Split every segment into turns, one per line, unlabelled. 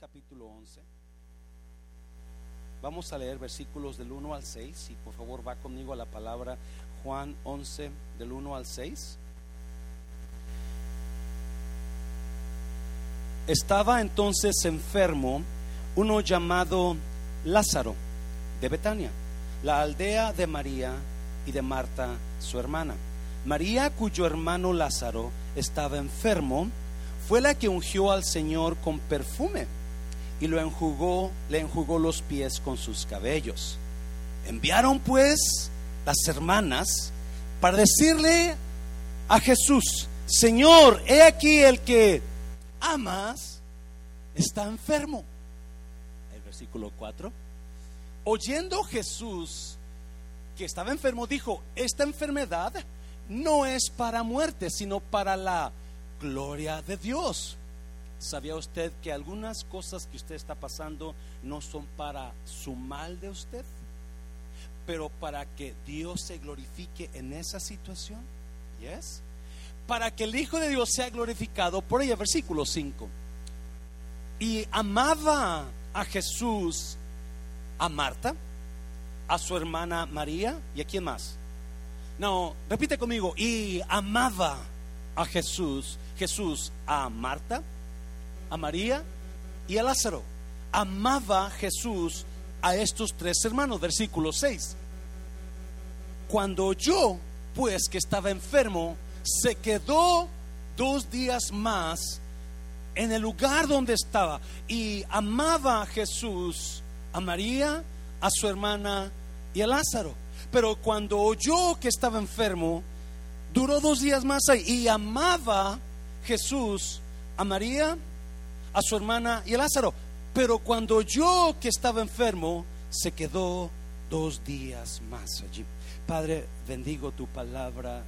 Capítulo 11. Vamos a leer versículos del 1 al 6. Y por favor va conmigo a la palabra Juan 11 del 1 al 6. Estaba entonces enfermo uno llamado Lázaro de Betania, la aldea de María y de Marta, su hermana. María, cuyo hermano Lázaro estaba enfermo, fue la que ungió al Señor con perfume y lo enjugó, le enjugó los pies con sus cabellos. Enviaron pues las hermanas para decirle a Jesús, Señor, he aquí el que amas está enfermo. El versículo 4. Oyendo Jesús que estaba enfermo, dijo, esta enfermedad no es para muerte, sino para la gloria de Dios. ¿Sabía usted que algunas cosas que usted está pasando no son para su mal de usted, pero para que Dios se glorifique en esa situación? ¿Yes? Para que el Hijo de Dios sea glorificado, por ella, versículo 5. Y amaba a Jesús, a Marta, a su hermana María y a quién más. No, repite conmigo. Y amaba a Jesús, Jesús a Marta, a María y a Lázaro. Amaba Jesús a estos tres hermanos. Versículo 6. Cuando yo, pues que estaba enfermo, se quedó dos días más en el lugar donde estaba y amaba a Jesús, a María, a su hermana y a Lázaro. Pero cuando oyó que estaba enfermo, duró dos días más ahí y amaba Jesús a María, a su hermana y a Lázaro. Pero cuando oyó que estaba enfermo, se quedó dos días más allí. Padre, bendigo tu palabra.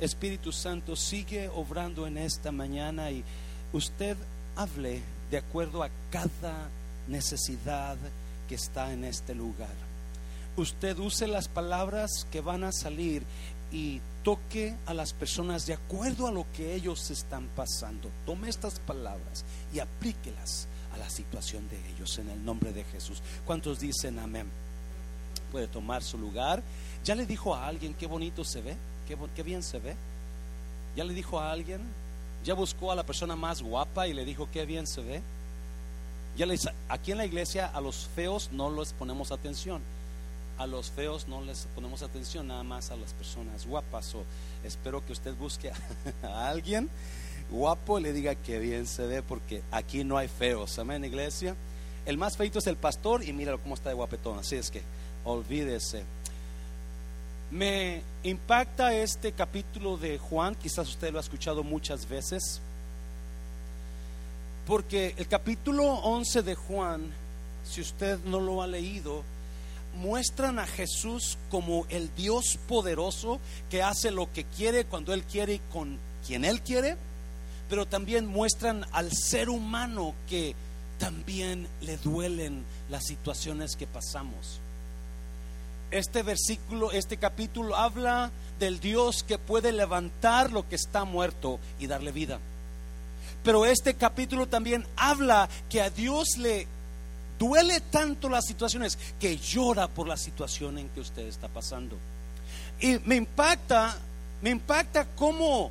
Espíritu Santo, sigue obrando en esta mañana y usted hable de acuerdo a cada necesidad que está en este lugar. Usted use las palabras que van a salir y toque a las personas de acuerdo a lo que ellos están pasando. Tome estas palabras y aplíquelas a la situación de ellos en el nombre de Jesús. ¿Cuántos dicen amén? Puede tomar su lugar. ¿Ya le dijo a alguien qué bonito se ve? ¿Qué, bien se ve? ¿Ya le dijo a alguien? ¿Ya buscó a la persona más guapa y le dijo qué bien se ve? Ya les, aquí en la iglesia a los feos no les ponemos atención a los feos no les ponemos atención, nada más a las personas guapas. O espero que usted busque a alguien guapo y le diga que bien se ve, porque aquí no hay feos. Amén, iglesia. El más feito es el pastor y míralo cómo está de guapetón. Así es que olvídese. Me impacta este capítulo de Juan, quizás usted lo ha escuchado muchas veces, porque el capítulo 11 de Juan, si usted no lo ha leído, muestran a Jesús como el Dios poderoso que hace lo que quiere cuando Él quiere y con quien Él quiere, pero también muestran al ser humano que también le duelen las situaciones que pasamos. Este versículo, este capítulo habla del Dios que puede levantar lo que está muerto y darle vida. Pero este capítulo también habla que a Dios le duele tanto las situaciones que llora por la situación en que usted está pasando. Y me impacta, me impacta cómo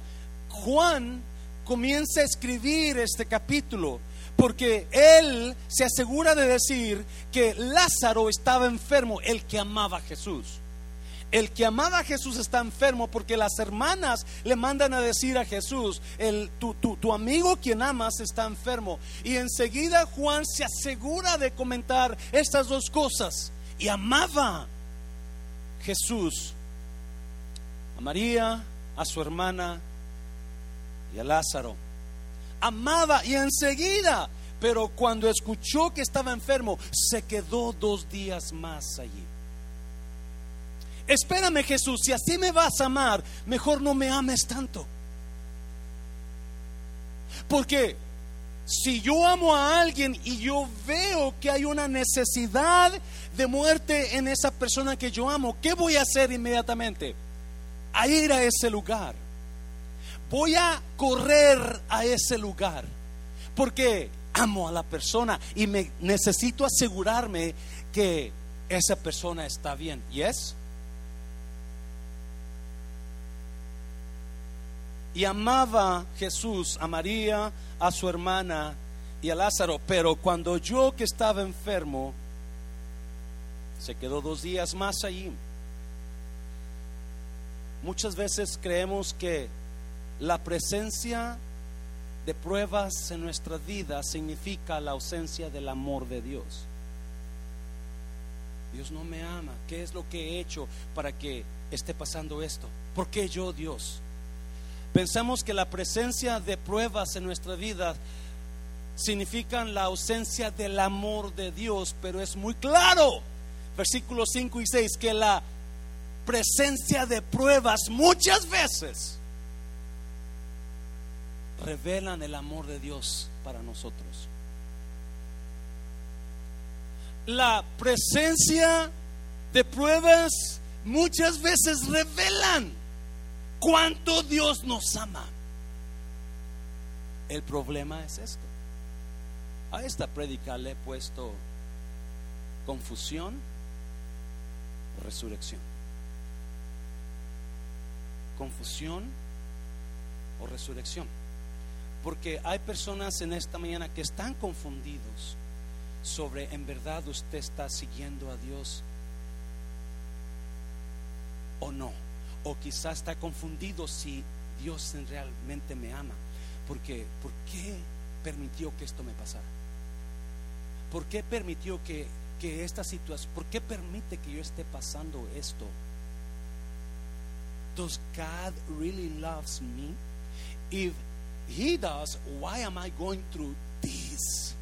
Juan comienza a escribir este capítulo porque él se asegura de decir que Lázaro estaba enfermo, el que amaba a Jesús. El que amaba a Jesús está enfermo porque las hermanas le mandan a decir a Jesús, tu, tu, amigo quien amas está enfermo. Y enseguida Juan se asegura de comentar estas dos cosas. Y amaba Jesús a María, a su hermana y a Lázaro amaba y enseguida, pero cuando escuchó que estaba enfermo, se quedó dos días más allí. Espérame Jesús, si así me vas a amar, mejor no me ames tanto. Porque si yo amo a alguien y yo veo que hay una necesidad de muerte en esa persona que yo amo, ¿qué voy a hacer inmediatamente? A ir a ese lugar voy a correr a ese lugar. Porque amo a la persona y me necesito asegurarme que esa persona está bien. ¿Yes? Y amaba Jesús a María, a su hermana y a Lázaro, pero cuando yo que estaba enfermo, se quedó dos días más allí. Muchas veces creemos que la presencia de pruebas en nuestra vida significa la ausencia del amor de Dios. Dios no me ama. ¿Qué es lo que he hecho para que esté pasando esto? ¿Por qué yo, Dios? Pensamos que la presencia de pruebas en nuestra vida significan la ausencia del amor de Dios, pero es muy claro, versículos 5 y 6, que la presencia de pruebas muchas veces revelan el amor de Dios para nosotros. La presencia de pruebas muchas veces revelan cuánto Dios nos ama. El problema es esto. A esta prédica le he puesto confusión o resurrección. Confusión o resurrección. Porque hay personas en esta mañana que están confundidos sobre en verdad usted está siguiendo a Dios o no. O quizás está confundido si Dios realmente me ama. Porque, ¿por qué permitió que esto me pasara? ¿Por qué permitió que, que esta situación, por qué permite que yo esté pasando esto? Does God really loves me? If He does, why am I going through this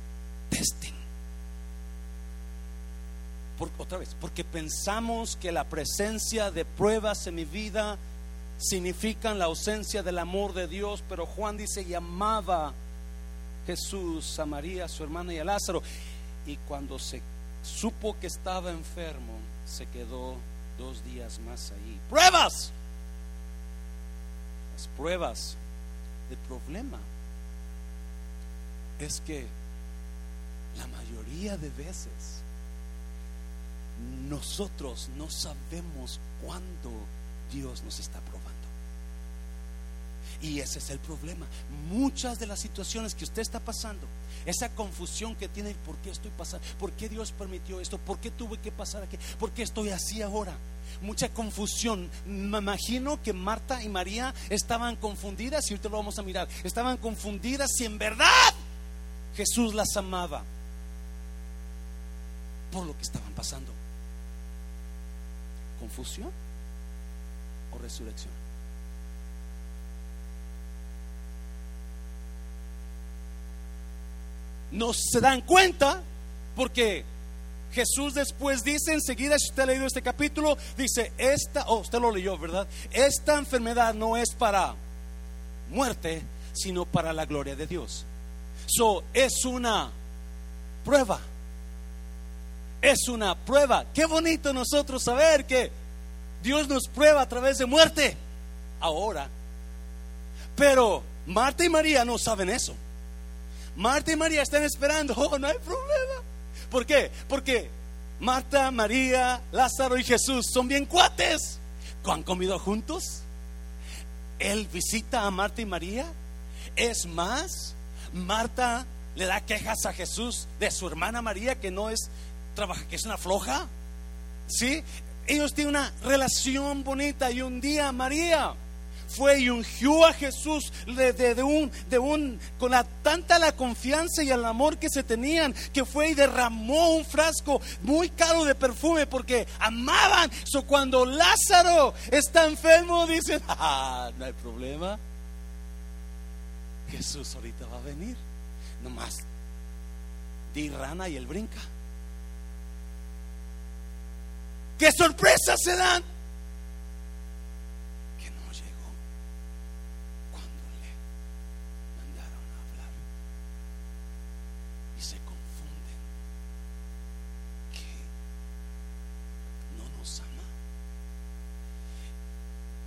testing? Otra vez, porque pensamos que la presencia de pruebas en mi vida significan la ausencia del amor de Dios, pero Juan dice, llamaba Jesús a María, su hermana y a Lázaro, y cuando se supo que estaba enfermo, se quedó dos días más ahí. Pruebas. Las pruebas. El problema es que la mayoría de veces nosotros no sabemos cuándo Dios nos está probando. Y ese es el problema. Muchas de las situaciones que usted está pasando, esa confusión que tiene, ¿por qué estoy pasando? ¿Por qué Dios permitió esto? ¿Por qué tuve que pasar aquí? ¿Por qué estoy así ahora? Mucha confusión. Me imagino que Marta y María estaban confundidas, y ahorita lo vamos a mirar, estaban confundidas si en verdad Jesús las amaba por lo que estaban pasando. ¿Confusión o resurrección? no se dan cuenta porque Jesús después dice enseguida, si usted ha leído este capítulo, dice, esta, oh, usted lo leyó, ¿verdad? Esta enfermedad no es para muerte, sino para la gloria de Dios. So, es una prueba. Es una prueba. Qué bonito nosotros saber que Dios nos prueba a través de muerte. Ahora. Pero Marta y María no saben eso. Marta y María están esperando. Oh, no hay problema. ¿Por qué? Porque Marta, María, Lázaro y Jesús son bien cuates. ¿Han comido juntos? Él visita a Marta y María. Es más, Marta le da quejas a Jesús de su hermana María que no es trabaja, que es una floja. ¿Sí? Ellos tienen una relación bonita y un día María fue y ungió a Jesús de, un, de un, con la, tanta la confianza y el amor que se tenían, que fue y derramó un frasco muy caro de perfume porque amaban. So, cuando Lázaro está enfermo, dicen, ah, no hay problema. Jesús ahorita va a venir. Nomás di rana y él brinca. ¿Qué sorpresas se dan?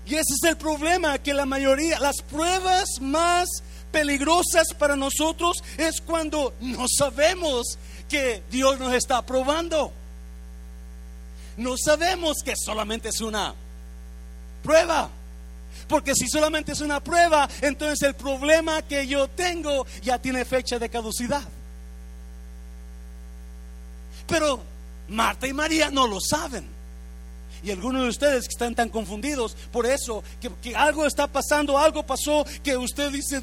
Y ese es el problema, que la mayoría, las pruebas más peligrosas para nosotros es cuando no sabemos que Dios nos está probando. No sabemos que solamente es una prueba. Porque si solamente es una prueba, entonces el problema que yo tengo ya tiene fecha de caducidad. Pero Marta y María no lo saben. Y algunos de ustedes que están tan confundidos por eso, que, algo está pasando, algo pasó, que usted dice,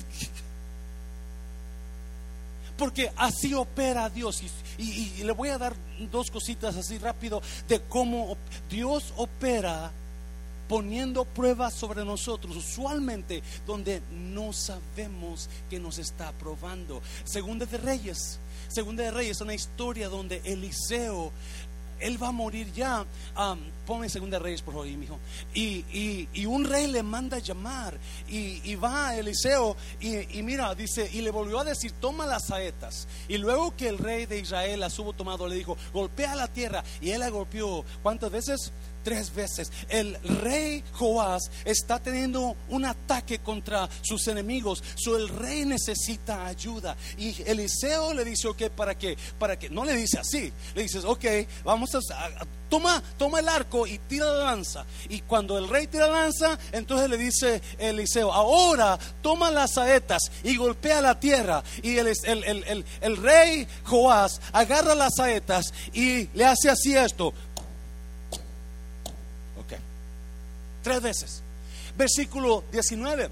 porque así opera Dios. y, le voy a dar dos cositas así rápido de cómo Dios opera poniendo pruebas sobre nosotros, usualmente donde no sabemos que nos está probando. Segunda de Reyes, Segunda de Reyes, es una historia donde Eliseo él va a morir ya. Ponme segunda reyes, por favor, hijo. Y, y, un rey le manda llamar. Y, va a Eliseo. Y, mira, dice, y le volvió a decir: Toma las saetas. Y luego que el rey de Israel las hubo tomado, le dijo: Golpea la tierra. Y él la golpeó. ¿Cuántas veces? Tres veces. El rey Joás está teniendo un ataque contra sus enemigos. So, el rey necesita ayuda. Y Eliseo le dice, ok, ¿para qué? Para que no le dice así. Le dices, ok, vamos a, toma, toma el arco y tira la lanza. Y cuando el rey tira la lanza, entonces le dice Eliseo, ahora toma las saetas y golpea la tierra. Y el, el, el rey Joás agarra las saetas y le hace así esto. Tres veces. Versículo 19.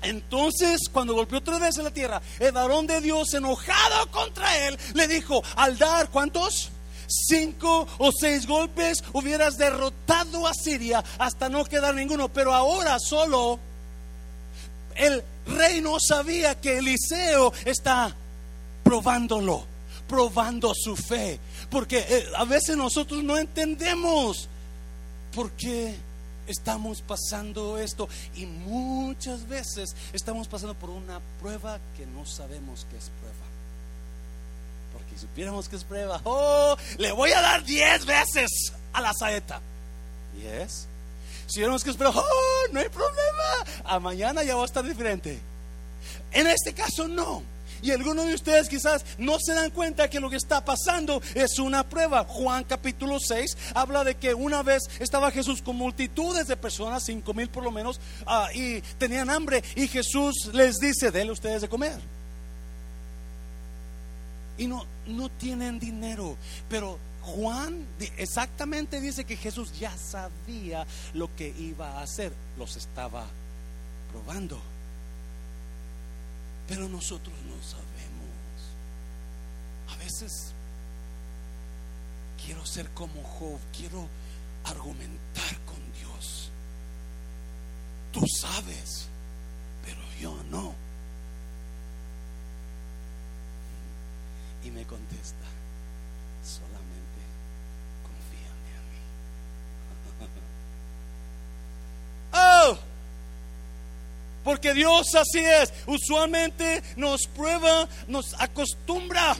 Entonces, cuando golpeó tres veces la tierra, el varón de Dios, enojado contra él, le dijo: Al dar, ¿cuántos? Cinco o seis golpes hubieras derrotado a Siria hasta no quedar ninguno. Pero ahora solo el rey no sabía que Eliseo está probándolo, probando su fe. Porque eh, a veces nosotros no entendemos por qué estamos pasando esto y muchas veces estamos pasando por una prueba que no sabemos que es prueba. Porque si supiéramos que es prueba, oh, le voy a dar diez veces a la saeta. ¿Diez? Si vemos que es prueba, oh, no hay problema. A mañana ya va a estar diferente. En este caso no. Y algunos de ustedes quizás no se dan cuenta que lo que está pasando es una prueba. Juan capítulo 6 habla de que una vez estaba Jesús con multitudes de personas, cinco mil por lo menos, ah, y tenían hambre. Y Jesús les dice, denle ustedes de comer. Y no, no tienen dinero, pero Juan exactamente dice que Jesús ya sabía lo que iba a hacer, los estaba probando. Pero nosotros no sabemos. A veces quiero ser como Job, quiero argumentar con Dios. Tú sabes, pero yo no. Y me contesta, solamente confíame a mí. oh, porque Dios así es. Usualmente nos prueba, nos acostumbra.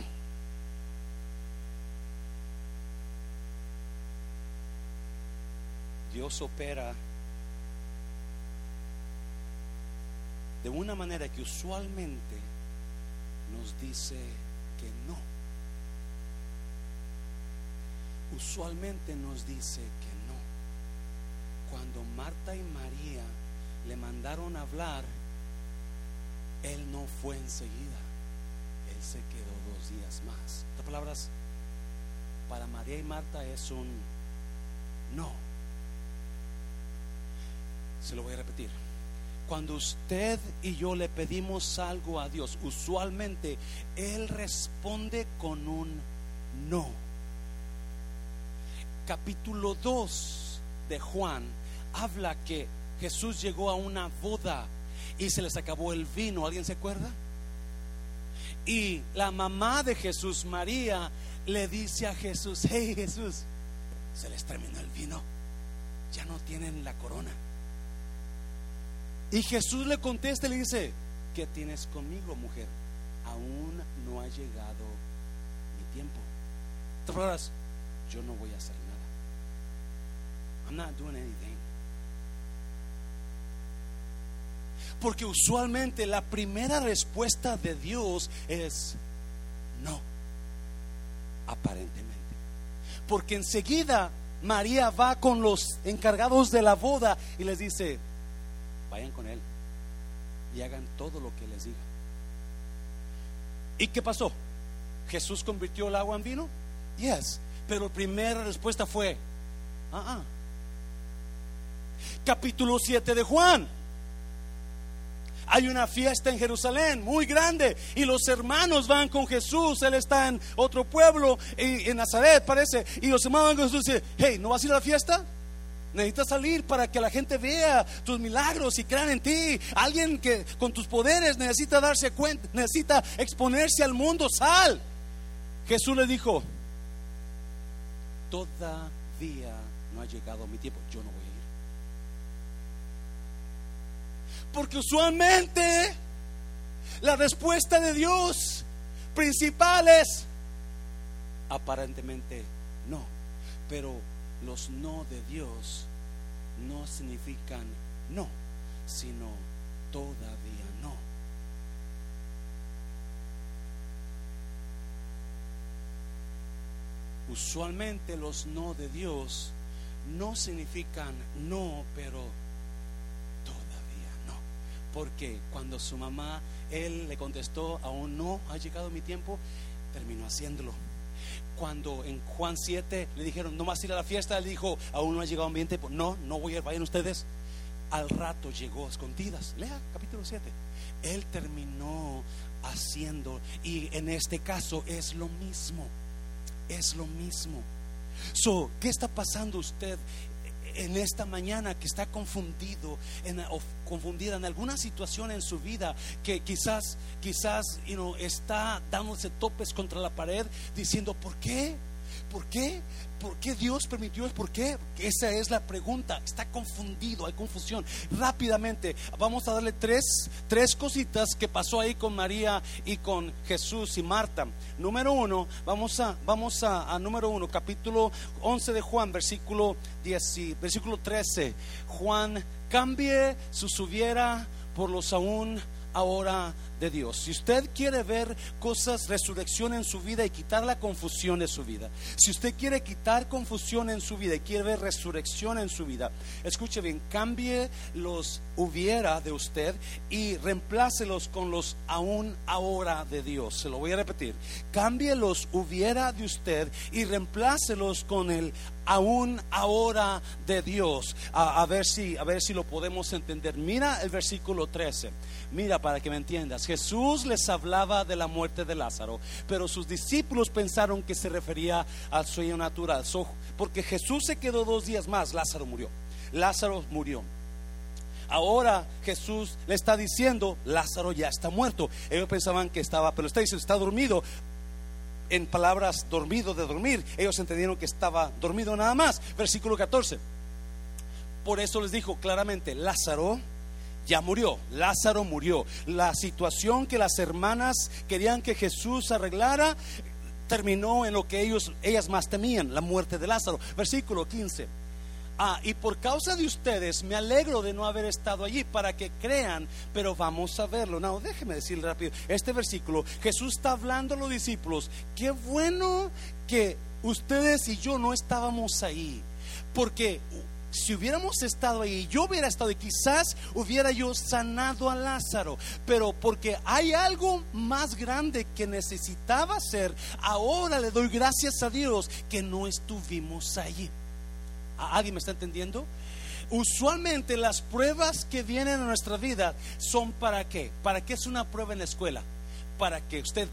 Dios opera de una manera que usualmente nos dice que no. Usualmente nos dice que no. Cuando Marta y María le mandaron a hablar, él no fue enseguida. Él se quedó dos días más. Estas palabras, para María y Marta es un no. Se lo voy a repetir. Cuando usted y yo le pedimos algo a Dios, usualmente Él responde con un no. Capítulo 2 de Juan habla que Jesús llegó a una boda y se les acabó el vino. ¿Alguien se acuerda? Y la mamá de Jesús, María, le dice a Jesús, hey Jesús, se les terminó el vino, ya no tienen la corona. Y Jesús le contesta y le dice, ¿qué tienes conmigo, mujer? Aún no ha llegado mi tiempo. yo no voy a hacer nada. I'm not doing anything. Porque usualmente la primera respuesta de Dios es no, aparentemente. Porque enseguida María va con los encargados de la boda y les dice, vayan con él y hagan todo lo que les diga. ¿Y qué pasó? ¿Jesús convirtió el agua en vino? Yes. Pero la primera respuesta fue, ah, ah. Capítulo 7 de Juan. Hay una fiesta en Jerusalén muy grande y los hermanos van con Jesús. Él está en otro pueblo, en Nazaret parece. Y los hermanos van con Jesús y dicen, hey, ¿no vas a ir a la fiesta? Necesitas salir para que la gente vea tus milagros y crean en ti. Alguien que con tus poderes necesita darse cuenta, necesita exponerse al mundo. Sal. Jesús le dijo, todavía no ha llegado mi tiempo. Yo no voy a ir. Porque usualmente la respuesta de Dios principal es aparentemente no. Pero los no de Dios no significan no, sino todavía no. Usualmente los no de Dios no significan no, pero. Porque cuando su mamá, él le contestó, aún no ha llegado mi tiempo, terminó haciéndolo cuando en Juan 7 le dijeron, no más ir a la fiesta, él dijo, aún no ha llegado mi tiempo. No, no voy a ir, vayan ustedes. Al rato llegó escondidas. Lea capítulo 7. Él terminó haciendo, y en este caso es lo mismo. Es lo mismo. So, ¿qué está pasando usted en esta mañana que está confundido en, o confundida en alguna situación en su vida que quizás, quizás you está dándose topes contra la pared diciendo, ¿por qué? ¿Por qué? ¿Por qué Dios permitió? ¿Por qué? Esa es la pregunta. Está confundido, hay confusión. Rápidamente, vamos a darle tres, tres cositas que pasó ahí con María y con Jesús y Marta. Número uno, vamos a, vamos a, número uno, capítulo 11 de Juan, versículo, 10, versículo 13. Juan, cambie su por los aún ahora de Dios. Si usted quiere ver cosas, resurrección en su vida y quitar la confusión de su vida, si usted quiere quitar confusión en su vida y quiere ver resurrección en su vida, escuche bien, cambie los hubiera de usted y reemplácelos con los aún ahora de Dios. Se lo voy a repetir. Cambie los hubiera de usted y reemplácelos con el aún ahora de Dios. A, ver si, a ver si lo podemos entender. Mira el versículo 13. Mira para que me entiendas. Jesús les hablaba de la muerte de Lázaro, pero sus discípulos pensaron que se refería al sueño natural. porque Jesús se quedó dos días más, Lázaro murió. Lázaro murió. Ahora Jesús le está diciendo, Lázaro ya está muerto. Ellos pensaban que estaba, pero está diciendo, está dormido. En palabras, dormido de dormir. Ellos entendieron que estaba dormido nada más. Versículo 14. Por eso les dijo claramente, Lázaro ya murió, Lázaro murió. La situación que las hermanas querían que Jesús arreglara terminó en lo que ellos, ellas más temían, la muerte de Lázaro. Versículo 15. Ah, y por causa de ustedes me alegro de no haber estado allí para que crean, pero vamos a verlo. No, déjeme decirle rápido. Este versículo, Jesús está hablando a los discípulos. Qué bueno que ustedes y yo no estábamos ahí, porque si hubiéramos estado ahí, yo hubiera estado y quizás hubiera yo sanado a Lázaro, pero porque hay algo más grande que necesitaba hacer, ahora le doy gracias a Dios que no estuvimos allí. ¿Alguien me está entendiendo? Usualmente las pruebas que vienen a nuestra vida son para qué? ¿Para qué es una prueba en la escuela? Para que usted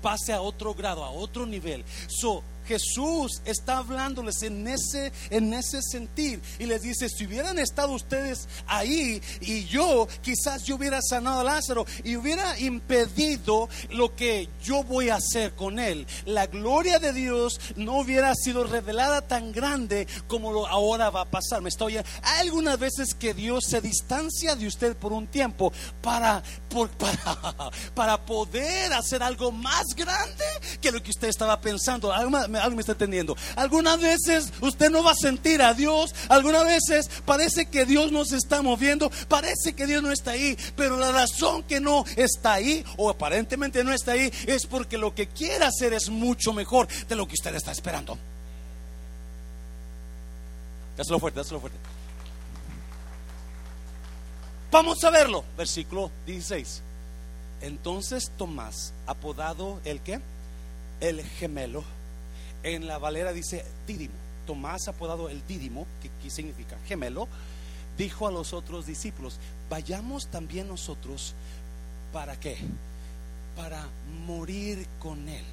pase a otro grado, a otro nivel. So, Jesús está hablándoles en ese, en ese sentir y les dice, si hubieran estado ustedes ahí y yo, quizás yo hubiera sanado a Lázaro y hubiera impedido lo que yo voy a hacer con él. La gloria de Dios no hubiera sido revelada tan grande como lo ahora va a pasar. Me estoy hay algunas veces que Dios se distancia de usted por un tiempo para, para, para poder hacer algo más grande que lo que usted estaba pensando. Alguien me está entendiendo. Algunas veces usted no va a sentir a Dios, algunas veces parece que Dios no se está moviendo, parece que Dios no está ahí, pero la razón que no está ahí o aparentemente no está ahí es porque lo que quiere hacer es mucho mejor de lo que usted está esperando. Dáselo fuerte, dáselo fuerte. Vamos a verlo, versículo 16. Entonces Tomás, apodado el que? El gemelo. En la Valera dice Dídimo. Tomás, apodado el Dídimo, que, significa gemelo, dijo a los otros discípulos: Vayamos también nosotros, ¿para qué? Para morir con él.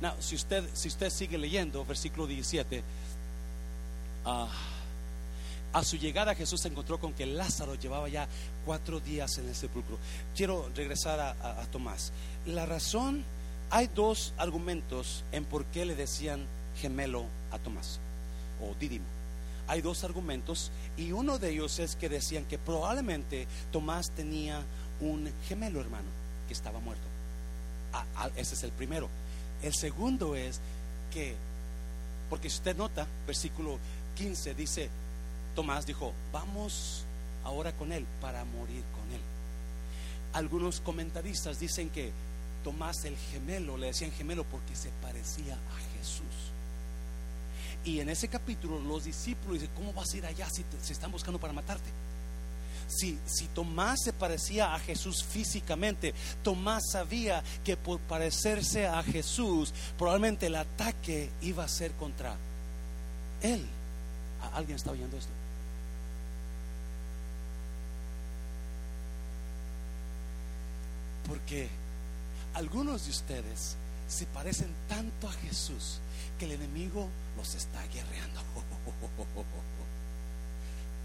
No, si usted, si usted sigue leyendo, versículo 17, ah, a su llegada Jesús se encontró con que Lázaro llevaba ya cuatro días en el sepulcro. Quiero regresar a, Tomás. La razón, hay dos argumentos en por qué le decían gemelo a Tomás o Dídimo. Hay dos argumentos y uno de ellos es que decían que probablemente Tomás tenía un gemelo hermano que estaba muerto. ese es el primero. El segundo es que, porque si usted nota, versículo 15 dice, Tomás dijo, vamos ahora con él para morir con él. Algunos comentaristas dicen que Tomás el gemelo, le decían gemelo porque se parecía a Jesús. Y en ese capítulo los discípulos dicen, ¿cómo vas a ir allá si se están buscando para matarte? Si, si, Tomás se parecía a Jesús físicamente, Tomás sabía que por parecerse a Jesús, probablemente el ataque iba a ser contra él. ¿Alguien está oyendo esto? Porque algunos de ustedes se parecen tanto a Jesús que el enemigo los está guerreando.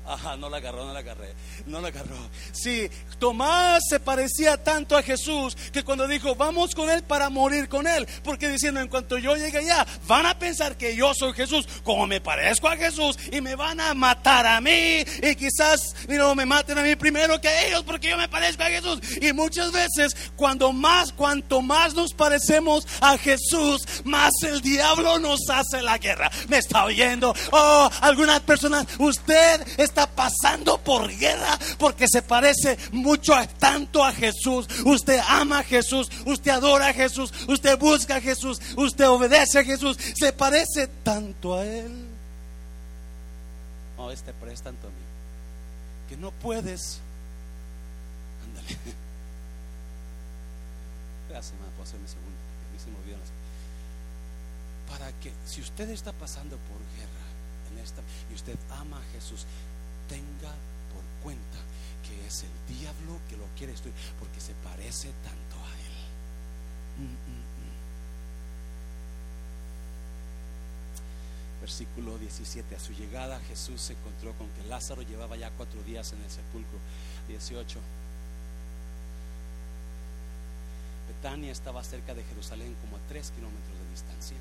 Ajá, no la agarró, no la agarré, no la agarró. Sí, Tomás se parecía tanto a Jesús que cuando dijo, vamos con él para morir con él, porque diciendo, en cuanto yo llegue allá, van a pensar que yo soy Jesús, como me parezco a Jesús, y me van a matar a mí, y quizás me maten a mí primero que ellos, porque yo me parezco a Jesús. Y muchas veces, cuando más, cuanto más nos parecemos a Jesús, más el diablo nos hace la guerra. ¿Me está oyendo? Oh, algunas personas, usted está está pasando por guerra porque se parece mucho a, tanto a Jesús. Usted ama a Jesús, usted adora a Jesús, usted busca a Jesús, usted obedece a Jesús, se parece tanto a Él. Oh, este parece tanto a mí que no puedes. Ándale. Gracias, hermano, hacerme segundo, las Para que, si usted está pasando por guerra en esta y usted ama a Jesús, tenga por cuenta que es el diablo que lo quiere destruir porque se parece tanto a él. Mm, mm, mm. Versículo 17. A su llegada Jesús se encontró con que Lázaro llevaba ya cuatro días en el sepulcro. 18. Betania estaba cerca de Jerusalén como a tres kilómetros de distancia.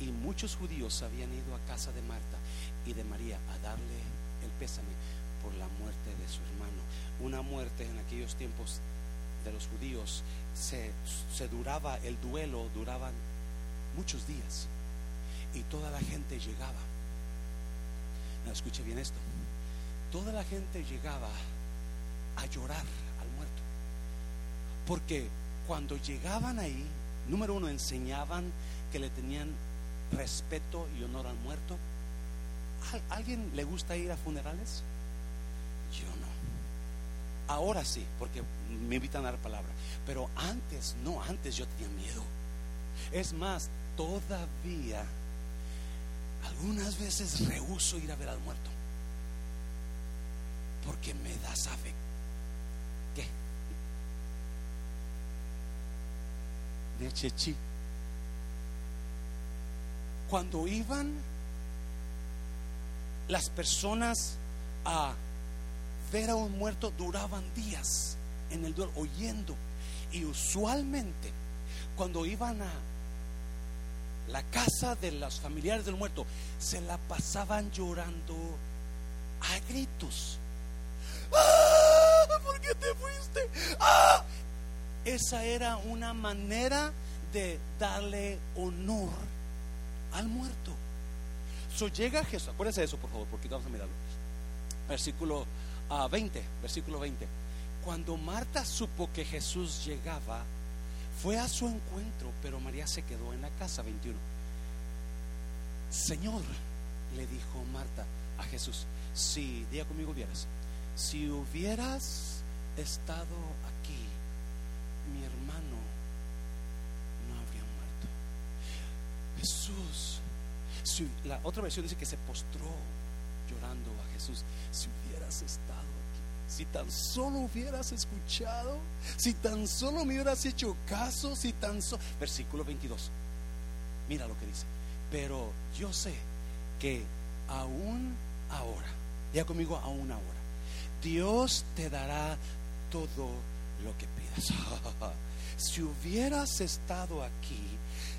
19. Y muchos judíos habían ido a casa de Marta y de María a darle el pésame por la muerte de su hermano. Una muerte en aquellos tiempos de los judíos se, duraba, el duelo duraban muchos días y toda la gente llegaba. Escuche bien esto. Toda la gente llegaba a llorar al muerto. Porque cuando llegaban ahí, número uno, enseñaban que le tenían respeto y honor al muerto. ¿Alguien le gusta ir a funerales? Yo no. Ahora sí, porque me invitan a dar palabra. Pero antes, no, antes yo tenía miedo. Es más, todavía algunas veces rehuso ir a ver al muerto. Porque me da sabe qué. De chechi. Cuando iban las personas a ver a un muerto duraban días en el duelo, oyendo. Y usualmente, cuando iban a la casa de los familiares del muerto, se la pasaban llorando a gritos. ¡Ah! ¿Por qué te fuiste? ¡Ah! Esa era una manera de darle honor al muerto. So llega Jesús, acuérdense de eso por favor, porque vamos a mirarlo. Versículo 20, ah, versículo 20. Cuando Marta supo que Jesús llegaba, fue a su encuentro, pero María se quedó en la casa 21. Señor, le dijo Marta a Jesús, si, diga conmigo hubieras, si hubieras estado aquí, mi hermano no habría muerto. Jesús, la otra versión dice que se postró llorando a Jesús, si hubieras estado aquí, si tan solo hubieras escuchado, si tan solo me hubieras hecho caso, si tan solo... Versículo 22, mira lo que dice, pero yo sé que aún ahora, ya conmigo aún ahora, Dios te dará todo lo que pidas. si hubieras estado aquí,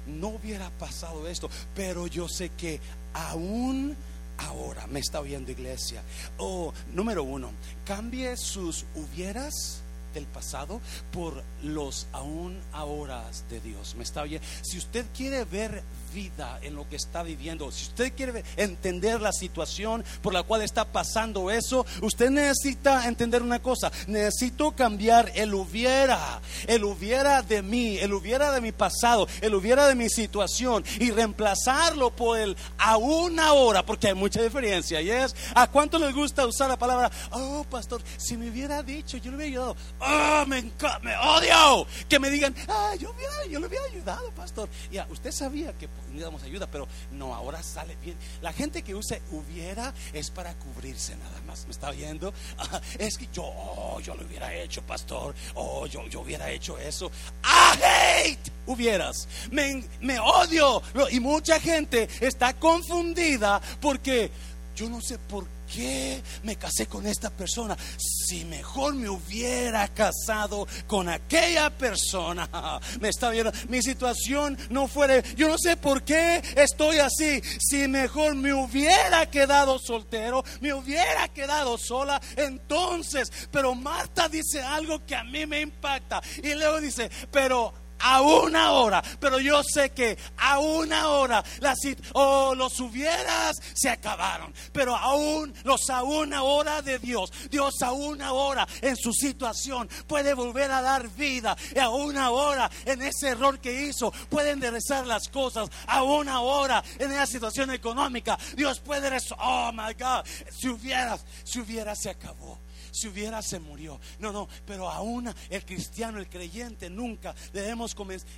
no hubiera pasado esto, pero yo sé que aún ahora me está oyendo iglesia. Oh, número uno, cambie sus hubieras del pasado por los aún ahora de Dios. ¿Me está oyendo? Si usted quiere ver vida en lo que está viviendo, si usted quiere entender la situación por la cual está pasando eso, usted necesita entender una cosa, necesito cambiar. El hubiera, el hubiera de mí, el hubiera de mi pasado, el hubiera de mi situación y reemplazarlo por el aún ahora, porque hay mucha diferencia. Y es, ¿a cuánto les gusta usar la palabra, oh pastor, si me hubiera dicho, yo le hubiera ayudado, oh, me, me odio. Que me digan, ah, yo, yo le hubiera ayudado, pastor. Ya, usted sabía que necesitamos ayuda, pero no, ahora sale bien. La gente que usa hubiera es para cubrirse nada más. ¿Me está oyendo? es que yo, oh, yo lo hubiera hecho, pastor. Oh, yo, yo hubiera hecho eso. I hate hubieras. Me, me odio. Y mucha gente está confundida porque yo no sé por qué qué me casé con esta persona? Si mejor me hubiera casado con aquella persona. Me está viendo, mi situación no fuera, yo no sé por qué estoy así. Si mejor me hubiera quedado soltero, me hubiera quedado sola, entonces, pero Marta dice algo que a mí me impacta. Y luego dice, pero a una hora. Pero yo sé que a una hora las, oh, los hubieras se acabaron. Pero aún los a una hora de Dios, Dios a una hora en su situación puede volver a dar vida. Y a una hora en ese error que hizo puede enderezar las cosas. A una hora en esa situación económica, Dios puede. Oh my God, si hubieras, si hubieras se acabó si hubiera se murió. No, no, pero aún el cristiano, el creyente, nunca debemos comenzar.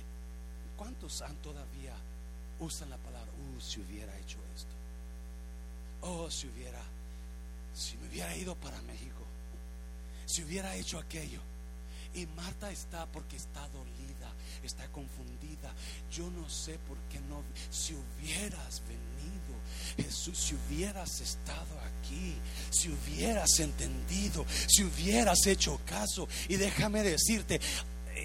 ¿Cuántos han todavía usan la palabra, uh, si hubiera hecho esto? Oh, si hubiera, si me hubiera ido para México, si hubiera hecho aquello. Y Marta está porque está dolida, está confundida. Yo no sé por qué no, si hubieras venido, Jesús, si hubieras estado aquí, si hubieras entendido, si hubieras hecho caso. Y déjame decirte,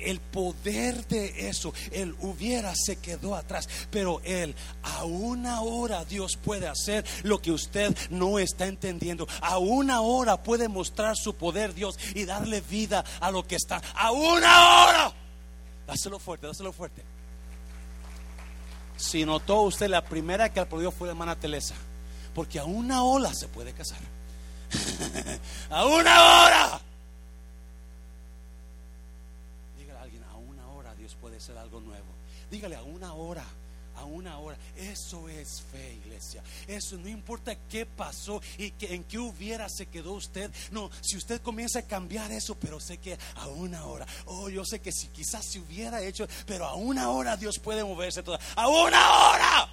el poder de eso, el hubiera se quedó atrás, pero él, aún ahora Dios puede hacer lo que usted no está entendiendo. Aún ahora puede mostrar su poder Dios y darle vida a lo que está. Aún ahora. Dáselo fuerte, dáselo fuerte. Si notó usted, la primera que aplaudió fue la hermana Teresa, porque a una ola se puede casar. a una hora. Dígale a alguien, a una hora Dios puede ser algo nuevo. Dígale a una hora a una. Eso es fe, iglesia. Eso no importa qué pasó y que, en qué hubiera se quedó usted. No, si usted comienza a cambiar eso, pero sé que a una hora. Oh, yo sé que si quizás se hubiera hecho, pero a una hora Dios puede moverse toda. A una hora.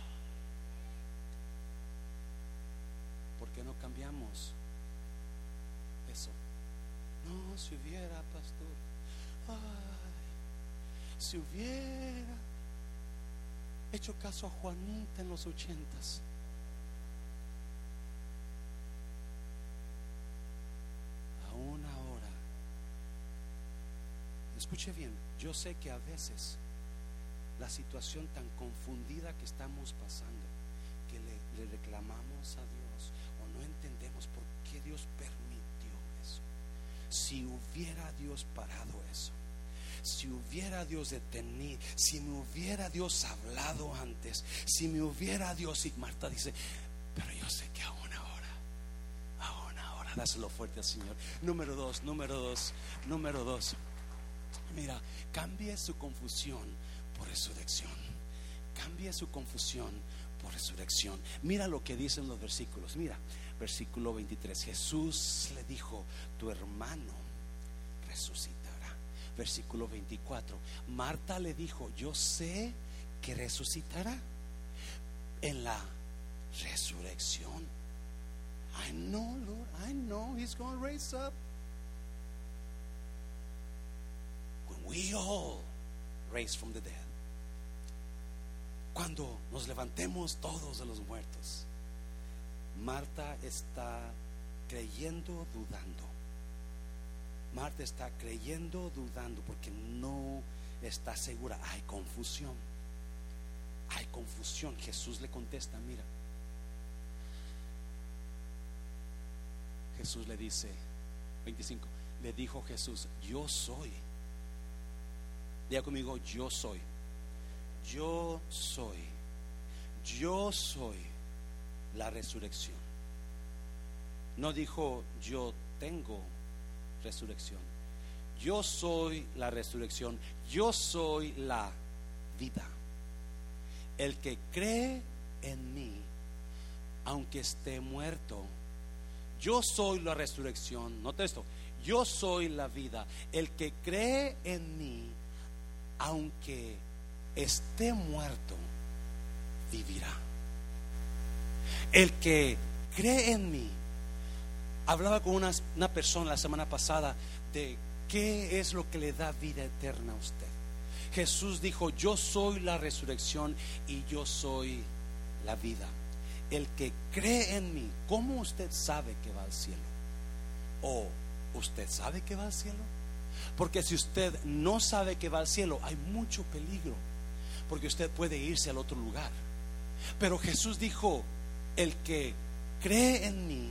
¿Por qué no cambiamos eso? No, si hubiera, pastor. Ay, si hubiera hecho caso a Juanita en los ochentas. Aún ahora, escuche bien, yo sé que a veces la situación tan confundida que estamos pasando, que le, le reclamamos a Dios o no entendemos por qué Dios permitió eso. Si hubiera Dios parado eso, si hubiera Dios detenido, si me hubiera Dios hablado antes, si me hubiera Dios, y Marta dice, pero yo sé que aún ahora, aún ahora, dáselo fuerte al Señor. Número dos, número dos, número dos. Mira, cambie su confusión por resurrección. Cambie su confusión por resurrección. Mira lo que dicen los versículos. Mira, versículo 23. Jesús le dijo, tu hermano resucitará. Versículo 24. Marta le dijo, yo sé que resucitará en la resurrección. I know, Lord, I know he's going to raise up. When we all raise from the dead. Cuando nos levantemos todos de los muertos. Marta está creyendo, dudando. Marta está creyendo, dudando, porque no está segura. Hay confusión. Hay confusión. Jesús le contesta, mira. Jesús le dice, 25, le dijo Jesús, yo soy. Diga conmigo, yo soy. Yo soy. Yo soy la resurrección. No dijo yo tengo resurrección. Yo soy la resurrección. Yo soy la vida. El que cree en mí, aunque esté muerto, yo soy la resurrección. Nota esto. Yo soy la vida. El que cree en mí, aunque esté muerto, vivirá. El que cree en mí, hablaba con una, persona la semana pasada de qué es lo que le da vida eterna a usted. Jesús dijo, yo soy la resurrección y yo soy la vida. El que cree en mí, ¿cómo usted sabe que va al cielo? ¿O usted sabe que va al cielo? Porque si usted no sabe que va al cielo, hay mucho peligro. Porque usted puede irse al otro lugar. Pero Jesús dijo, el que cree en mí,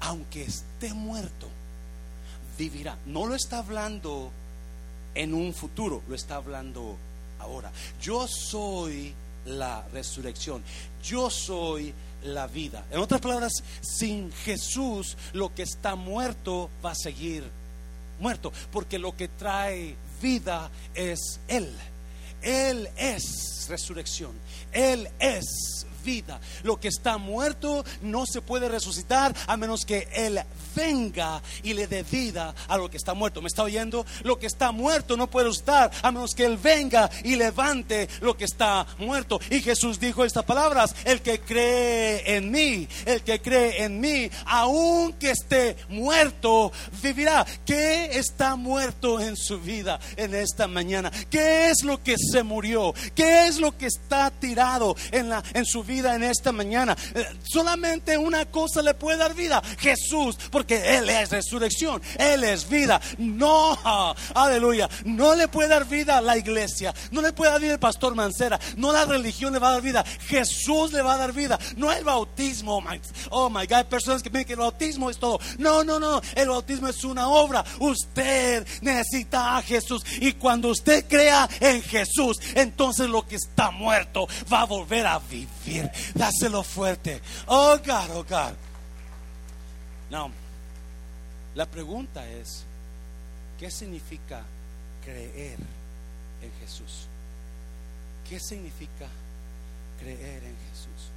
aunque esté muerto, vivirá. No lo está hablando en un futuro, lo está hablando ahora. Yo soy la resurrección. Yo soy la vida. En otras palabras, sin Jesús lo que está muerto va a seguir muerto, porque lo que trae vida es Él. Él es resurrección. Él es vida. Lo que está muerto no se puede resucitar a menos que Él venga y le dé vida a lo que está muerto. ¿Me está oyendo? Lo que está muerto no puede estar a menos que Él venga y levante lo que está muerto. Y Jesús dijo estas palabras, el que cree en mí, el que cree en mí, aunque esté muerto, vivirá. ¿Qué está muerto en su vida en esta mañana? ¿Qué es lo que se murió? ¿Qué es lo que está tirado en, la, en su vida en esta mañana? Eh, solamente una cosa le puede dar vida, Jesús, porque Él es resurrección, Él es vida. No, aleluya, no le puede dar vida a la iglesia, no le puede dar vida el pastor Mancera, no la religión le va a dar vida, Jesús le va a dar vida, no el bautismo. Oh my, God, hay personas que piensan que el bautismo es todo. No, no, no, el bautismo es una obra. Usted necesita a Jesús y cuando usted crea en Jesús, entonces lo que está muerto va a volver a vivir. Dáselo fuerte. Oh God, oh God. No. La pregunta es, ¿qué significa creer en Jesús? ¿Qué significa creer en Jesús?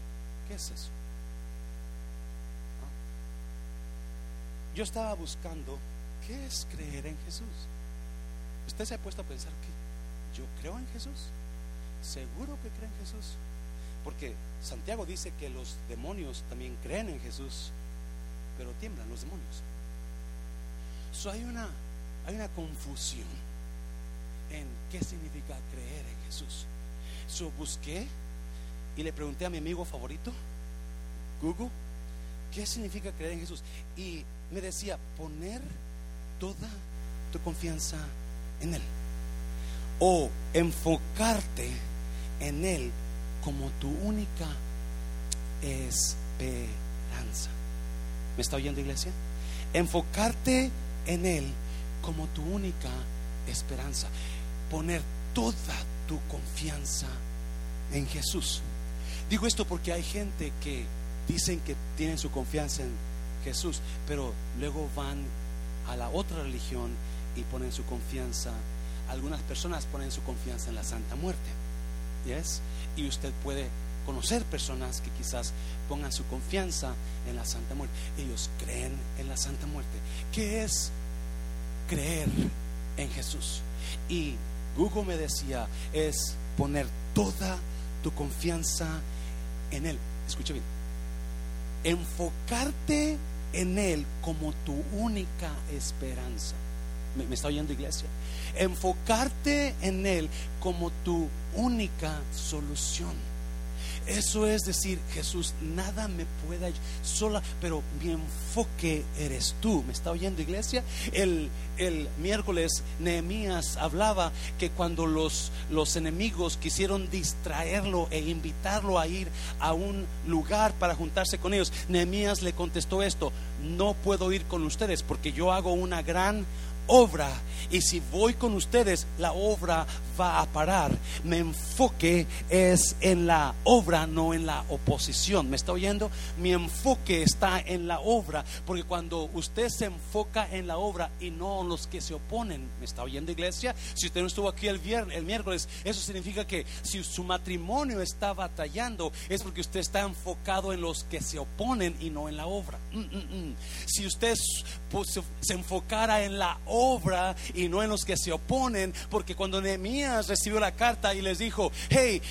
¿Qué es eso? Yo estaba buscando, ¿qué es creer en Jesús? ¿Usted se ha puesto a pensar que yo creo en Jesús? ¿Seguro que cree en Jesús? Porque Santiago dice que los demonios también creen en Jesús, pero tiemblan los demonios hay, una, hay una confusión en qué significa creer en Jesús. So, busqué y le pregunté a mi amigo favorito, Google, ¿qué significa creer en Jesús? Y me decía, poner toda tu confianza en Él. O enfocarte en Él como tu única esperanza. ¿Me está oyendo iglesia? Enfocarte en Él como tu única esperanza. poner toda tu confianza en Jesús. Digo esto porque hay gente que dicen que tienen su confianza en Jesús, pero luego van a la otra religión y ponen su confianza. Algunas personas ponen su confianza en la Santa Muerte. ¿Yes? Y usted puede conocer personas que quizás pongan su confianza en la Santa Muerte. Ellos creen en la Santa Muerte. ¿Qué es creer en Jesús? Y Google me decía, es poner toda tu confianza en Él. Escucha bien. Enfocarte en Él como tu única esperanza. ¿Me, está oyendo iglesia? Enfocarte en Él como tu única solución. Eso es decir, Jesús, nada me puede sola, pero mi enfoque eres tú. ¿Me está oyendo, iglesia? El, el miércoles Nehemías hablaba que cuando los, los enemigos quisieron distraerlo e invitarlo a ir a un lugar para juntarse con ellos, Nehemías le contestó esto: No puedo ir con ustedes porque yo hago una gran obra y si voy con ustedes la obra va a parar. Mi enfoque es en la obra, no en la oposición. ¿Me está oyendo? Mi enfoque está en la obra, porque cuando usted se enfoca en la obra y no en los que se oponen, ¿me está oyendo iglesia? Si usted no estuvo aquí el viernes, el miércoles, eso significa que si su matrimonio está batallando es porque usted está enfocado en los que se oponen y no en la obra. Mm, mm, mm. Si usted se enfocara en la obra y no en los que se oponen, porque cuando Nehemías recibió la carta y les dijo, hey,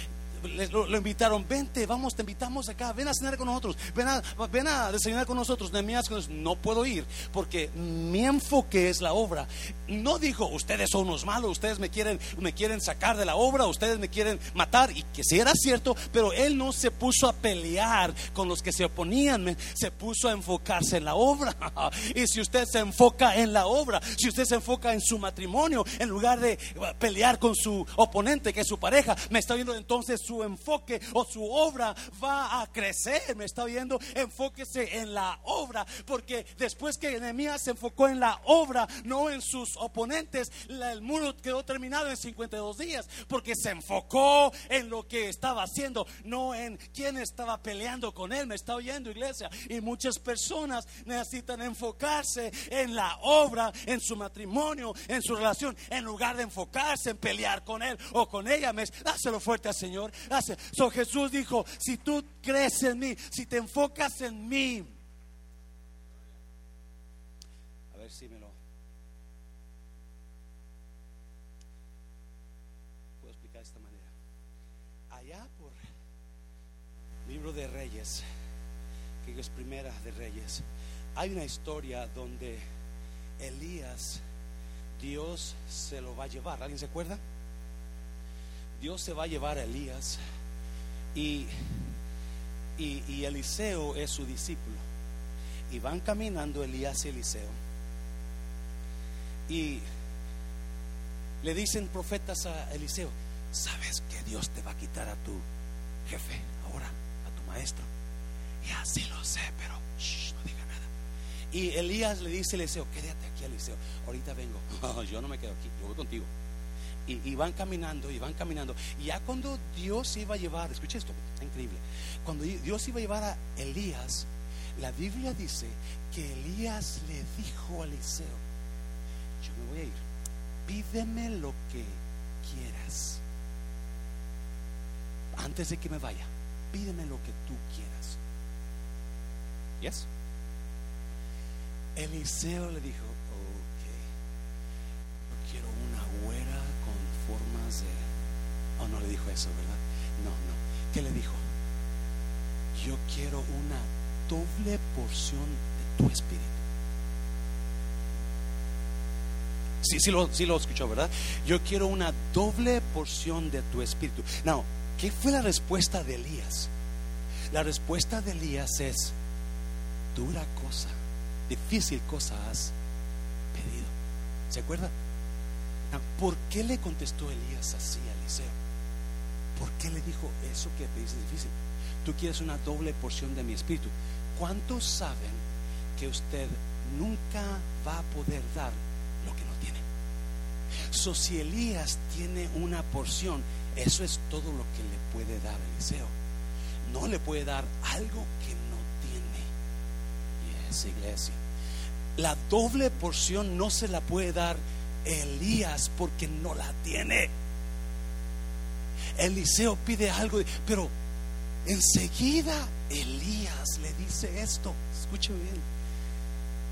lo, invitaron, vente, vamos, te invitamos acá, ven a cenar con nosotros, ven a, ven a desayunar con nosotros. Nehemías no puedo ir porque mi enfoque es la obra. No dijo, ustedes son unos malos, ustedes me quieren, me quieren sacar de la obra, ustedes me quieren matar, y que si era cierto, pero él no se puso a pelear con los que se oponían, se puso a enfocarse en la obra. y si usted se enfoca en la obra, si usted se enfoca en su matrimonio, en lugar de pelear con su oponente, que es su pareja, me está viendo entonces su enfoque o su obra va a crecer. ¿Me está viendo? Enfóquese en la obra, porque después que Nehemías se enfocó en la obra, no en sus oponentes, el muro quedó terminado en 52 días, porque se enfocó en lo que estaba haciendo, no en quién estaba peleando con él. ¿Me está oyendo, iglesia? Y muchas personas necesitan enfocarse en la obra, en su matrimonio, en su relación, en lugar de enfocarse en pelear con él o con ella. Dáselo fuerte al Señor. So Jesús dijo, si tú crees en mí, si te enfocas en mí, a ver si me lo puedo explicar de esta manera. Allá por libro de Reyes, que es primera de Reyes, hay una historia donde Elías, Dios se lo va a llevar. ¿Alguien se acuerda? Dios se va a llevar a Elías y, y, Eliseo es su discípulo. Y van caminando Elías y Eliseo. Y le dicen profetas a Eliseo, ¿sabes que Dios te va a quitar a tu jefe ahora, a tu maestro? Y así lo sé, pero no diga nada. Y Elías le dice a Eliseo, quédate aquí Eliseo, ahorita vengo. yo no me quedo aquí, yo voy contigo y, van caminando y van caminando. Y ya cuando Dios iba a llevar, escuche esto, está increíble. Cuando Dios iba a llevar a Elías, la Biblia dice que Elías le dijo a Eliseo: Yo me voy a ir, pídeme lo que quieras. Antes de que me vaya, pídeme lo que tú quieras. ¿Yes? Eliseo le dijo: Oh, no le dijo eso, ¿verdad? No, no. ¿Qué le dijo? Yo quiero una doble porción de tu espíritu. Sí, sí lo, sí lo escuchó, ¿verdad? Yo quiero una doble porción de tu espíritu. No, ¿qué fue la respuesta de Elías? La respuesta de Elías es, dura cosa, difícil cosa has pedido. ¿Se acuerda? ¿Por qué le contestó Elías así a Eliseo? ¿Por qué le dijo eso que te dice difícil? Tú quieres una doble porción de mi espíritu. ¿Cuántos saben que usted nunca va a poder dar lo que no tiene? So, si Elías tiene una porción, eso es todo lo que le puede dar Eliseo. No le puede dar algo que no tiene. Y es iglesia. La doble porción no se la puede dar Elías porque no la tiene. Eliseo pide algo, pero enseguida Elías le dice esto. Escúcheme bien.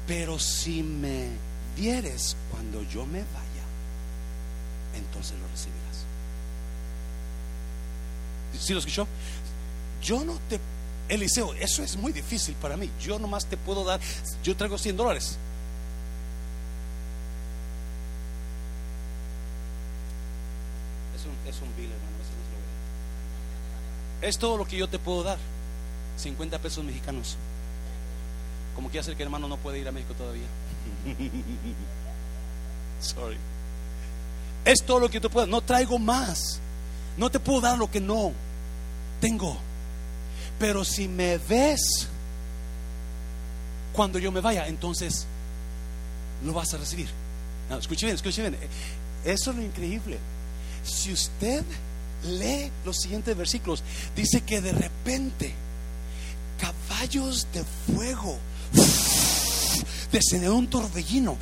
Pero si me vieres cuando yo me vaya, entonces lo recibirás. ¿Sí lo escuchó? Yo no te, Eliseo, eso es muy difícil para mí. Yo nomás te puedo dar, yo traigo 100 dólares. Es un, es un bill, hermano, eso no es lo que Es todo lo que yo te puedo dar. 50 pesos mexicanos. Como quiere hacer que el hermano no puede ir a México todavía. Sorry. Es todo lo que yo te puedo. No traigo más. No te puedo dar lo que no tengo. Pero si me ves cuando yo me vaya, entonces lo vas a recibir. No, escuche bien, escuche bien. Eso es lo increíble. Si usted lee los siguientes versículos, dice que de repente caballos de fuego descendió un torbellino.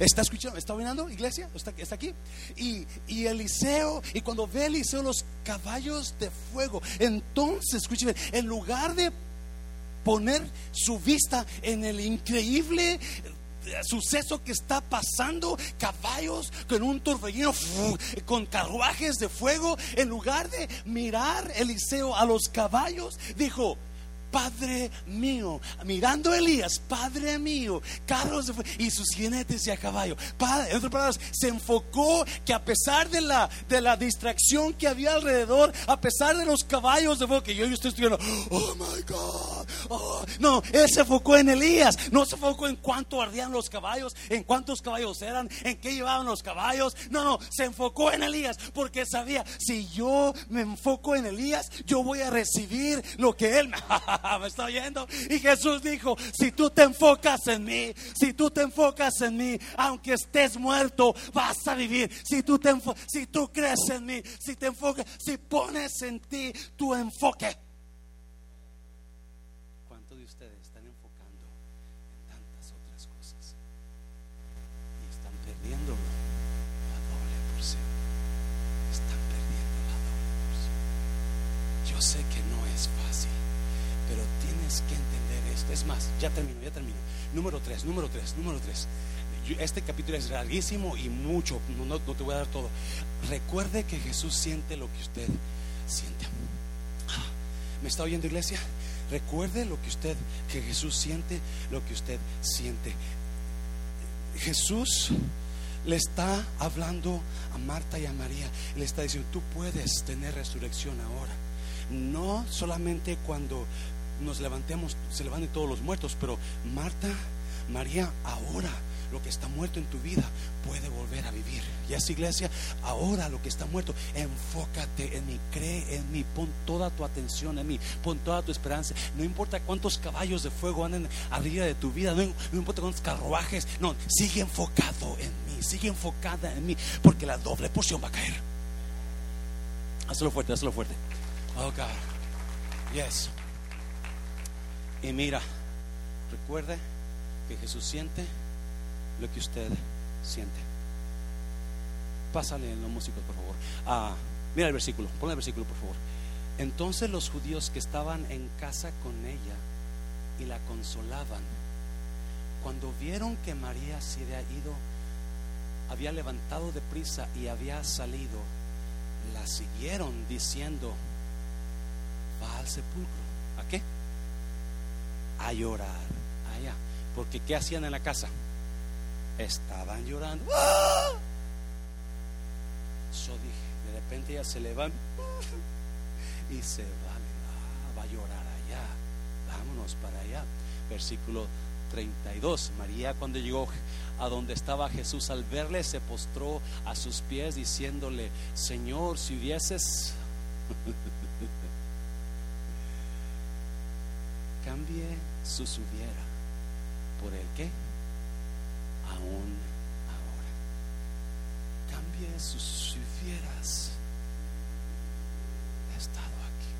¿Está escuchando? ¿Está mirando, iglesia? ¿Está, está aquí? Y, y, Eliseo, y cuando ve Eliseo los caballos de fuego, entonces, escúcheme, en lugar de poner su vista en el increíble suceso que está pasando, caballos con un torbellino, con carruajes de fuego, en lugar de mirar Eliseo a los caballos, dijo, Padre mío, mirando a Elías, Padre mío, carros y sus jinetes y a caballo. Padre, en otras palabras, se enfocó que a pesar de la, de la distracción que había alrededor, a pesar de los caballos de fuego que yo, yo estoy estudiando, oh my God, oh, no, él se enfocó en Elías, no se enfocó en cuánto ardían los caballos, en cuántos caballos eran, en qué llevaban los caballos, no, no, se enfocó en Elías porque sabía, si yo me enfoco en Elías, yo voy a recibir lo que él me... ¿Me está oyendo? Y Jesús dijo, si tú te enfocas en mí, si tú te enfocas en mí, aunque estés muerto, vas a vivir. Si tú, te si tú crees en mí, si te enfocas, si pones en ti tu enfoque. ¿Cuántos de ustedes están enfocando en tantas otras cosas? Y están perdiendo la doble porción. Están perdiendo la doble porción. Yo sé que no es fácil pero tienes que entender esto. Es más, ya termino, ya termino. Número tres, número tres, número tres. Este capítulo es larguísimo y mucho, no, te voy a dar todo. Recuerde que Jesús siente lo que usted siente. Ah, ¿Me está oyendo iglesia? Recuerde lo que usted, que Jesús siente lo que usted siente. Jesús le está hablando a Marta y a María. Le está diciendo, tú puedes tener resurrección ahora. No solamente cuando nos levantemos, se levanten todos los muertos, pero Marta, María, ahora lo que está muerto en tu vida puede volver a vivir. Y esa iglesia, ahora lo que está muerto, enfócate en mí, cree en mí, pon toda tu atención en mí, pon toda tu esperanza. No importa cuántos caballos de fuego anden arriba de tu vida, no, no importa cuántos carruajes, no, sigue enfocado en mí, sigue enfocada en mí, porque la doble porción va a caer. Hazlo fuerte, hazlo fuerte. Oh God. Yes. Y mira, recuerde que Jesús siente lo que usted siente. Pásale en los músicos, por favor. Ah, mira el versículo, pon el versículo, por favor. Entonces los judíos que estaban en casa con ella y la consolaban, cuando vieron que María se había ido, había levantado de prisa y había salido, la siguieron diciendo, al sepulcro. ¿A qué? a llorar allá. Porque ¿qué hacían en la casa? Estaban llorando. ¡Ah! dije, de repente ella se levanta y se va, va a llorar allá. Vámonos para allá. Versículo 32. María cuando llegó a donde estaba Jesús al verle se postró a sus pies diciéndole, Señor, si hubieses su subiera. Por el que aún ahora. cambie si, si hubieras estado aquí.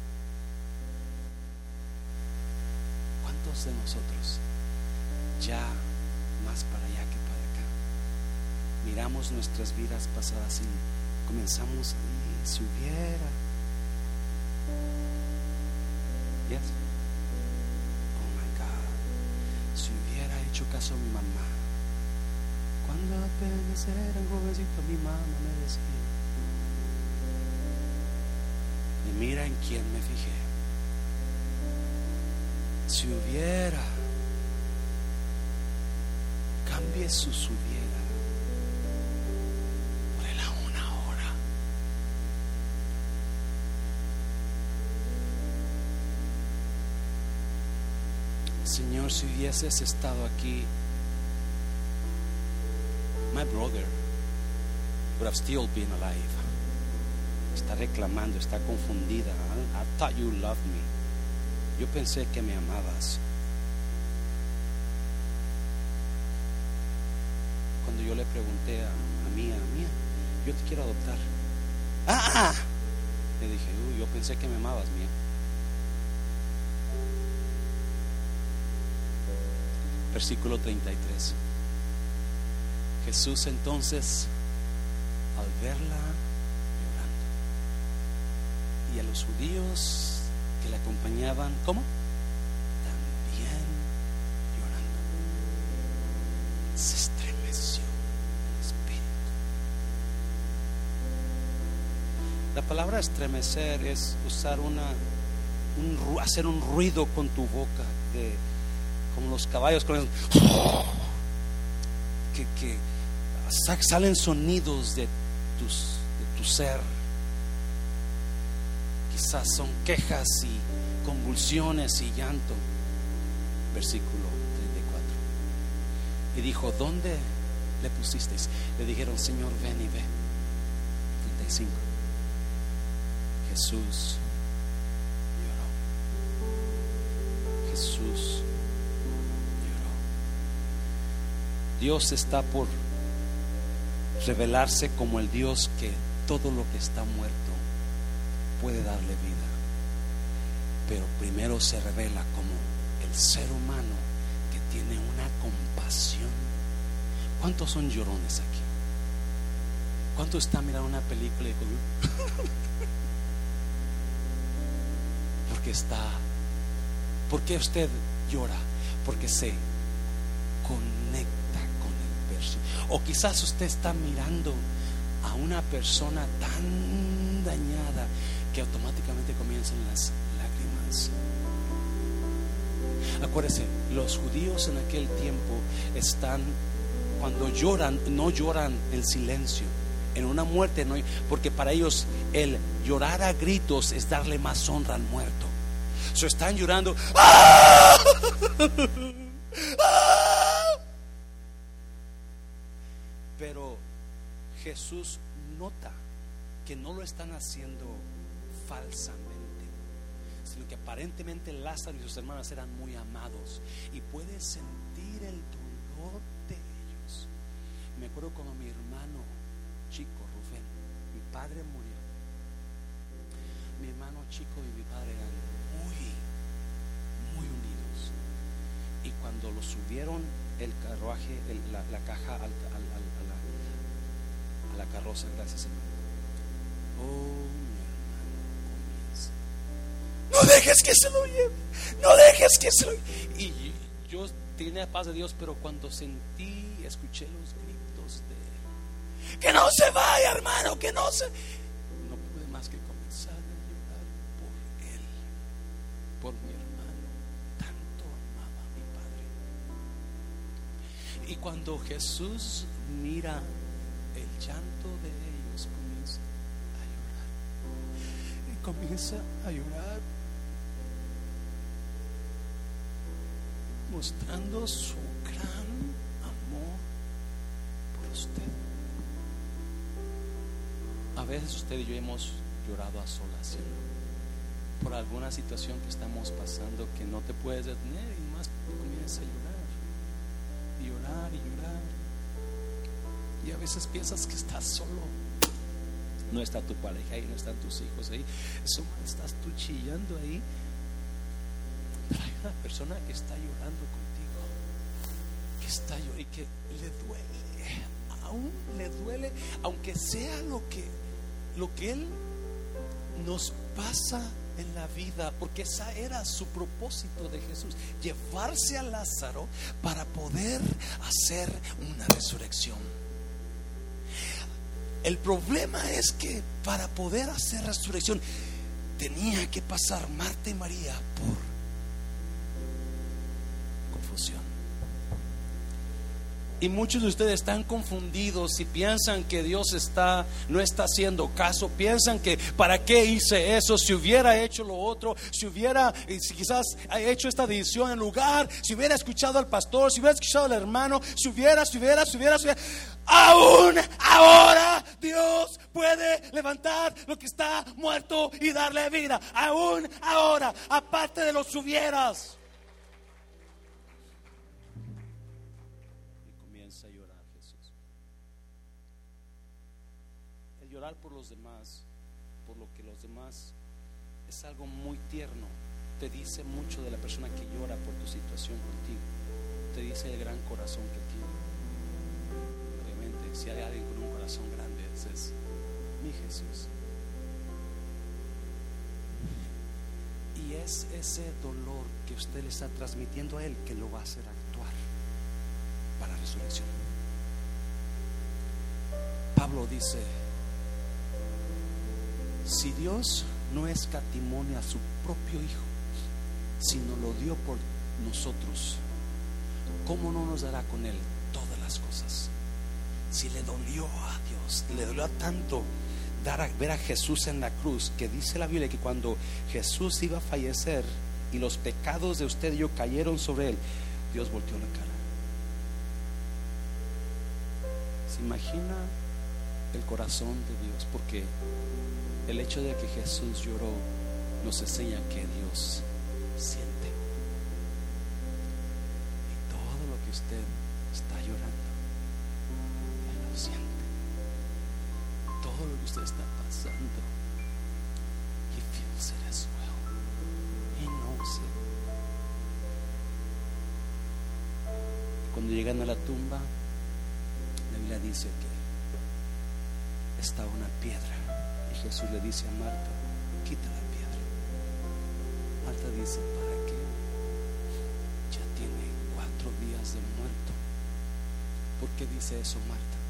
¿Cuántos de nosotros ya más para allá que para acá miramos nuestras vidas pasadas y comenzamos y si hubiera. Yes oh my God si caso mi mamá. Cuando apenas era un jovencito mi mamá me decía y mira en quién me fijé. Si hubiera cambie su hubiera por el aún ahora. Señor, si hubieses estado aquí, my brother would have still been alive. Está reclamando, está confundida. I thought you loved me. Yo pensé que me amabas. Cuando yo le pregunté a, a Mía, Mía, yo te quiero adoptar. ¡Ah! Le dije, uy, yo pensé que me amabas, Mía. Versículo 33. Jesús entonces, al verla llorando, y a los judíos que la acompañaban, ¿cómo? También llorando. Se estremeció el espíritu. La palabra estremecer es usar una, un hacer un ruido con tu boca, de, los caballos con el- que, que sa- salen sonidos de, tus, de tu ser. Quizás son quejas y convulsiones y llanto. Versículo 34. Y dijo, ¿dónde le pusisteis? Le dijeron, Señor, ven y ve. 35. Jesús lloró. Jesús lloró. Dios está por revelarse como el Dios que todo lo que está muerto puede darle vida. Pero primero se revela como el ser humano que tiene una compasión. ¿Cuántos son llorones aquí? ¿Cuánto está mirando una película y. Porque está... ¿Por qué usted llora? Porque se conecta. O quizás usted está mirando a una persona tan dañada que automáticamente comienzan las lágrimas. Acuérdese, los judíos en aquel tiempo están, cuando lloran, no lloran en silencio. En una muerte no porque para ellos el llorar a gritos es darle más honra al muerto. Se están llorando. Pero Jesús nota que no lo están haciendo falsamente, sino que aparentemente Lázaro y sus hermanas eran muy amados y puede sentir el dolor de ellos. Me acuerdo cuando mi hermano chico, Rubén, mi padre murió. Mi hermano chico y mi padre eran muy, muy unidos. Y cuando lo subieron el carruaje, la, caja al- al- a, la, carroza, gracias hermano. Oh, mi hermano comienza. No dejes que se lo lleve, no dejes que se lo lleve. Y yo tenía paz de Dios, pero cuando sentí, escuché los gritos de él. Que no se vaya, hermano, que no se... No pude más que comenzar a llorar por él, por mi hermano. Tanto amaba a mi padre. Y cuando Jesús mira el llanto de ellos, comienza a llorar. Y comienza a llorar, mostrando su gran amor por usted. A veces usted y yo hemos llorado a solas, ¿sí? por alguna situación que estamos pasando que no te puedes detener y más comienzas a llorar y llorar y llorar. Y a veces piensas que estás solo. No está tu pareja ahí, no están tus hijos ahí. Eso estás tú chillando ahí. Pero hay una persona que está llorando contigo. Que está llorando y que le duele. Aún le duele, aunque sea lo que, lo que él nos pasa en la vida, porque esa era su propósito de Jesús, llevarse a Lázaro para poder hacer una resurrección. El problema es que para poder hacer resurrección tenía que pasar Marta y María por confusión. Y muchos de ustedes están confundidos y piensan que Dios está no está haciendo caso, piensan que para qué hice eso, si hubiera hecho lo otro, si hubiera si quizás hecho esta decisión en lugar, si hubiera escuchado al pastor, si hubiera escuchado al hermano, si hubiera, si hubiera, si hubiera, si hubiera. Aún ahora Dios puede levantar lo que está muerto y darle vida. Aún ahora, aparte de los hubieras. por los demás, por lo que los demás es algo muy tierno. Te dice mucho de la persona que llora por tu situación contigo. Te dice el gran corazón que tiene. Si hay alguien con un corazón grande, ese es mi Jesús. Y es ese dolor que usted le está transmitiendo a Él que lo va a hacer actuar para la resurrección. Pablo dice, si Dios no escatimonia a su propio Hijo, sino lo dio por nosotros, ¿cómo no nos dará con Él todas las cosas? Si le dolió a Dios, le dolió tanto dar a, ver a Jesús en la cruz, que dice la Biblia que cuando Jesús iba a fallecer y los pecados de usted y yo cayeron sobre Él, Dios volteó la cara. ¿Se imagina el corazón de Dios? Porque el hecho de que Jesús lloró nos enseña que Dios siente. Y todo lo que usted Está pasando, He feels it as well. He knows it. Cuando llegan a la tumba, la Biblia dice que estaba una piedra Jesús le dice a Marta, quita la piedra. Marta dice, ¿para qué? Ya tiene cuatro días de muerto. ¿Por qué dice eso Marta?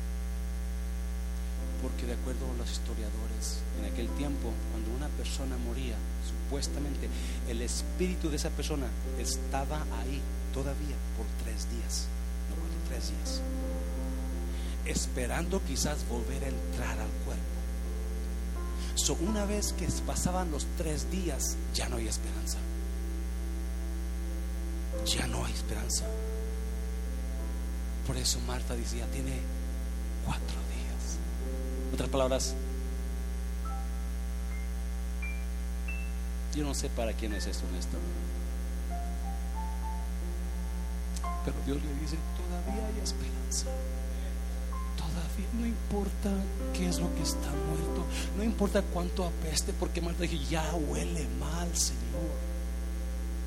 Porque de acuerdo a los historiadores, en aquel tiempo, cuando una persona moría, supuestamente el espíritu de esa persona estaba ahí todavía por tres días, no por tres días, esperando quizás volver a entrar al cuerpo una vez que pasaban los tres días, ya no hay esperanza. Ya no hay esperanza. Por eso Marta decía, tiene cuatro. Otras palabras, yo no sé para quién es esto en esto. Pero Dios le dice, todavía hay esperanza no importa qué es lo que está muerto, no importa cuánto apeste, porque Marta dijo, ya huele mal, Señor.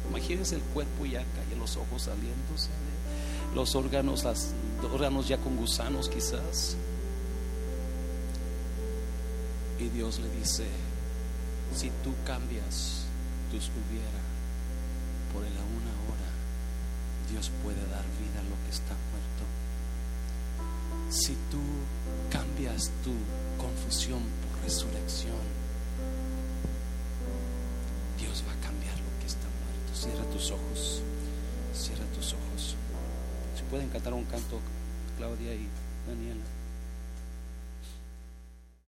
Imagínense el cuerpo ya cae, los ojos saliéndose, los órganos, los órganos ya con gusanos quizás. Y Dios le dice, si tú cambias tus hubiera por el aún ahora, Dios puede dar vida a lo que está muerto si tú cambias tu confusión por resurrección, Dios va a cambiar lo que está muerto. Cierra tus ojos, cierra tus ojos. Si pueden cantar un canto, Claudia y Daniela.